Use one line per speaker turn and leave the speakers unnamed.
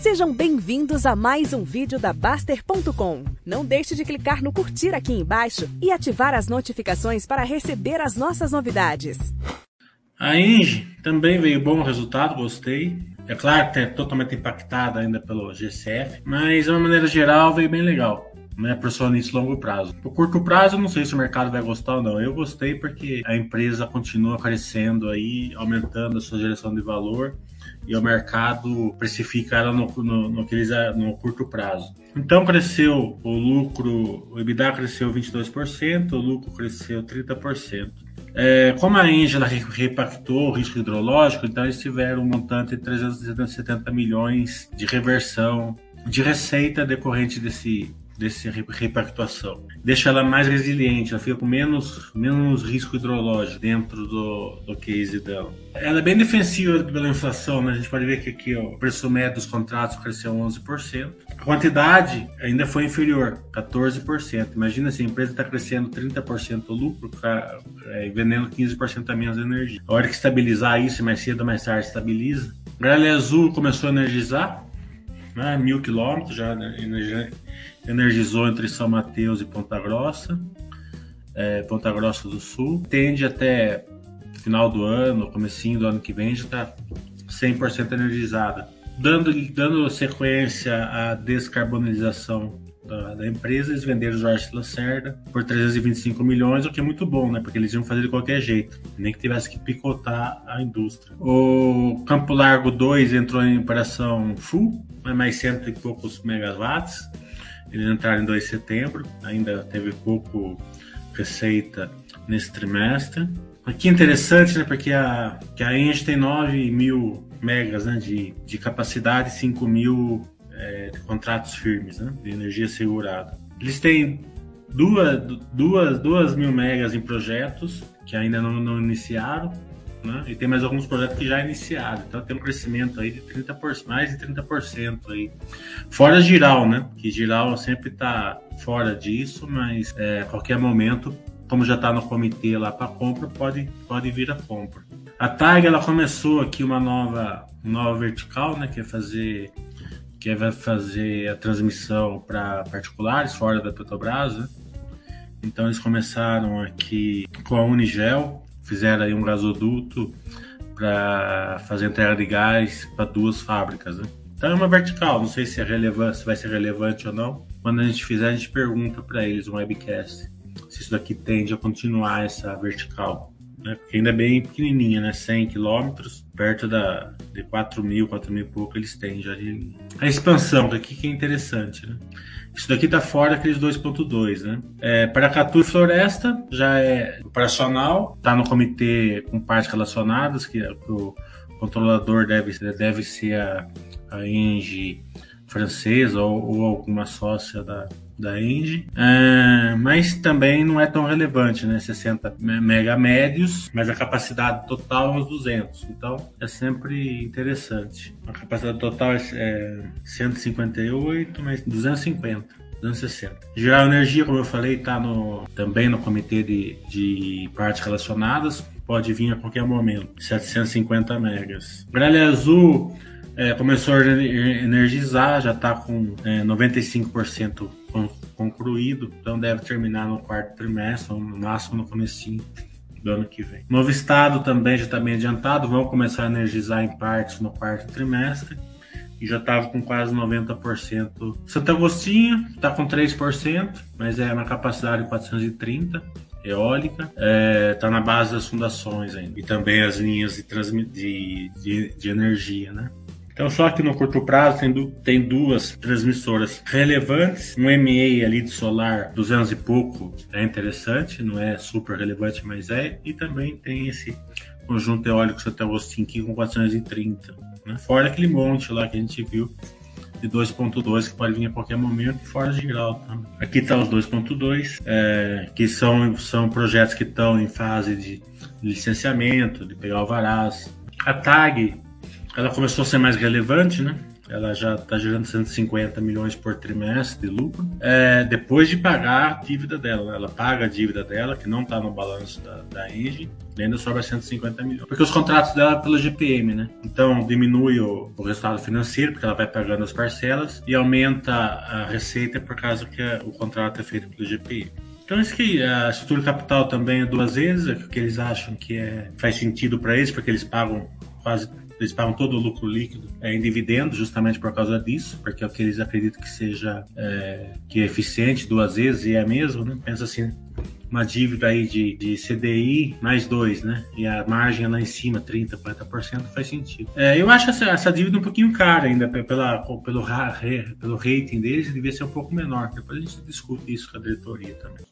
Sejam bem-vindos a mais um vídeo da Baster.com. Não deixe de clicar no curtir aqui embaixo e ativar as notificações para receber as nossas novidades.
A Engie também veio bom resultado, gostei. É claro que é totalmente impactada ainda pelo GCF, mas de uma maneira geral veio bem legal né, o início longo prazo. Por curto prazo, não sei se o mercado vai gostar ou não. Eu gostei porque a empresa continua crescendo aí, aumentando a sua geração de valor e o mercado precifica ela no, no, no, no curto prazo. Então cresceu o lucro, o EBITDA cresceu 22%, o lucro cresceu 30%. É, como a Angela repactou o risco hidrológico, então eles tiveram um montante de 370 milhões de reversão de receita decorrente desse dessa repactuação. Deixa ela mais resiliente, ela fica com menos, menos risco hidrológico dentro do, do case dela. Ela é bem defensiva pela inflação, né? a gente pode ver que aqui ó, o preço médio dos contratos cresceu 11%. A quantidade ainda foi inferior, 14%. Imagina se a empresa está crescendo 30% o lucro, é, vendendo 15% a menos energia. A hora que estabilizar isso, mais cedo ou mais tarde estabiliza. Gralha Azul começou a energizar, né, mil quilômetros, já energizou entre São Mateus e Ponta Grossa, é, Ponta Grossa do Sul. Tende até final do ano, comecinho do ano que vem, já está 100% energizada. Dando, dando sequência à descarbonização da, da, empresa, eles venderam o Jorge Lacerda por 325 milhões, o que é muito bom, né? Porque eles iam fazer de qualquer jeito, nem que tivesse que picotar a indústria. O Campo Largo 2 entrou em operação full, né? mais cento e poucos megawatts. Eles entraram em 2 de setembro, ainda teve pouco receita nesse trimestre. Aqui é interessante, né? Porque a, que a Engie tem 9 mil megas né, de, de capacidade, 5 mil contratos firmes né, de energia segurada. Eles têm duas, duas, duas mil megas em projetos que ainda não, não iniciaram, né, e tem mais alguns projetos que já iniciaram. Então tem um crescimento aí de 30%, mais de 30% aí. Fora Giral, né? Que Giral sempre está fora disso, mas é, a qualquer momento, como já está no comitê lá para compra, pode, pode vir a compra. A TAG ela começou aqui uma nova, nova vertical, né? Que é fazer que vai fazer a transmissão para particulares fora da Petrobras, né? Então eles começaram aqui com a Unigel, fizeram aí um gasoduto para fazer entrega de gás para duas fábricas, né? Então é uma vertical, não sei se é relevante, se vai ser relevante ou não. Quando a gente fizer, a gente pergunta para eles um webcast se isso daqui tende a continuar essa vertical né? Porque ainda é bem pequenininha, né? 100 quilômetros, perto da, de 4 mil, 4 mil e pouco eles têm já de A expansão, que aqui que é interessante, né? Isso daqui está fora daqueles 2.2, né? É, Paracatu e Floresta já é operacional, está no comitê com partes relacionadas, que, que o controlador deve, deve ser a, a Engie francesa ou, ou alguma sócia da, da Engie, é, mas também não é tão relevante, né? 60 mega médios, mas a capacidade total é uns 200, então é sempre interessante. A capacidade total é 158, mas 250. 260. Geral Energia, como eu falei, está no, também no comitê de, de partes relacionadas, pode vir a qualquer momento. 750 megas. Gralha Azul é, começou a energizar, já está com é, 95% concluído, então deve terminar no quarto trimestre, ou no máximo no comecinho do ano que vem. Novo Estado também já está bem adiantado, vão começar a energizar em partes no quarto trimestre e já estava com quase 90%. Santo Agostinho está com 3%, mas é uma capacidade de 430 eólica, está é, tá na base das fundações ainda. E também as linhas de, de, de, de energia, né? Então, só que no curto prazo tem, du tem duas transmissoras relevantes. Um MA ali de solar 200 e pouco é interessante, não é super relevante, mas é. E também tem esse conjunto eólico Santo Agostinho aqui com 430. Né? Fora aquele monte lá que a gente viu de 2.2 que pode vir a qualquer momento fora geral. Tá? Aqui está os 2.2, é, que são, são projetos que estão em fase de licenciamento, de pegar alvarás. A TAG ela começou a ser mais relevante, né? ela já está gerando 150 milhões por trimestre de lucro, é, depois de pagar a dívida dela. Ela paga a dívida dela, que não está no balanço da, da Engie, e ainda sobra 150 milhões. Porque os contratos dela é pela GPM, né? Então diminui o, o resultado financeiro, porque ela vai pagando as parcelas, e aumenta a receita por causa que a, o contrato é feito pela GPM. Então, isso que a estrutura capital também é duas vezes, é o que eles acham que é, faz sentido para eles, porque eles pagam quase eles pagam todo o lucro líquido é, em dividendos justamente por causa disso, porque é o que eles acreditam que seja é, que é eficiente duas vezes e é mesmo, né? Pensa assim, uma dívida aí de, de CDI mais dois, né? E a margem lá em cima, 30%, 40%, faz sentido. É, eu acho essa, essa dívida um pouquinho cara ainda, pela, pelo, pelo rating deles, devia ser um pouco menor. Depois a gente discute isso com a diretoria também.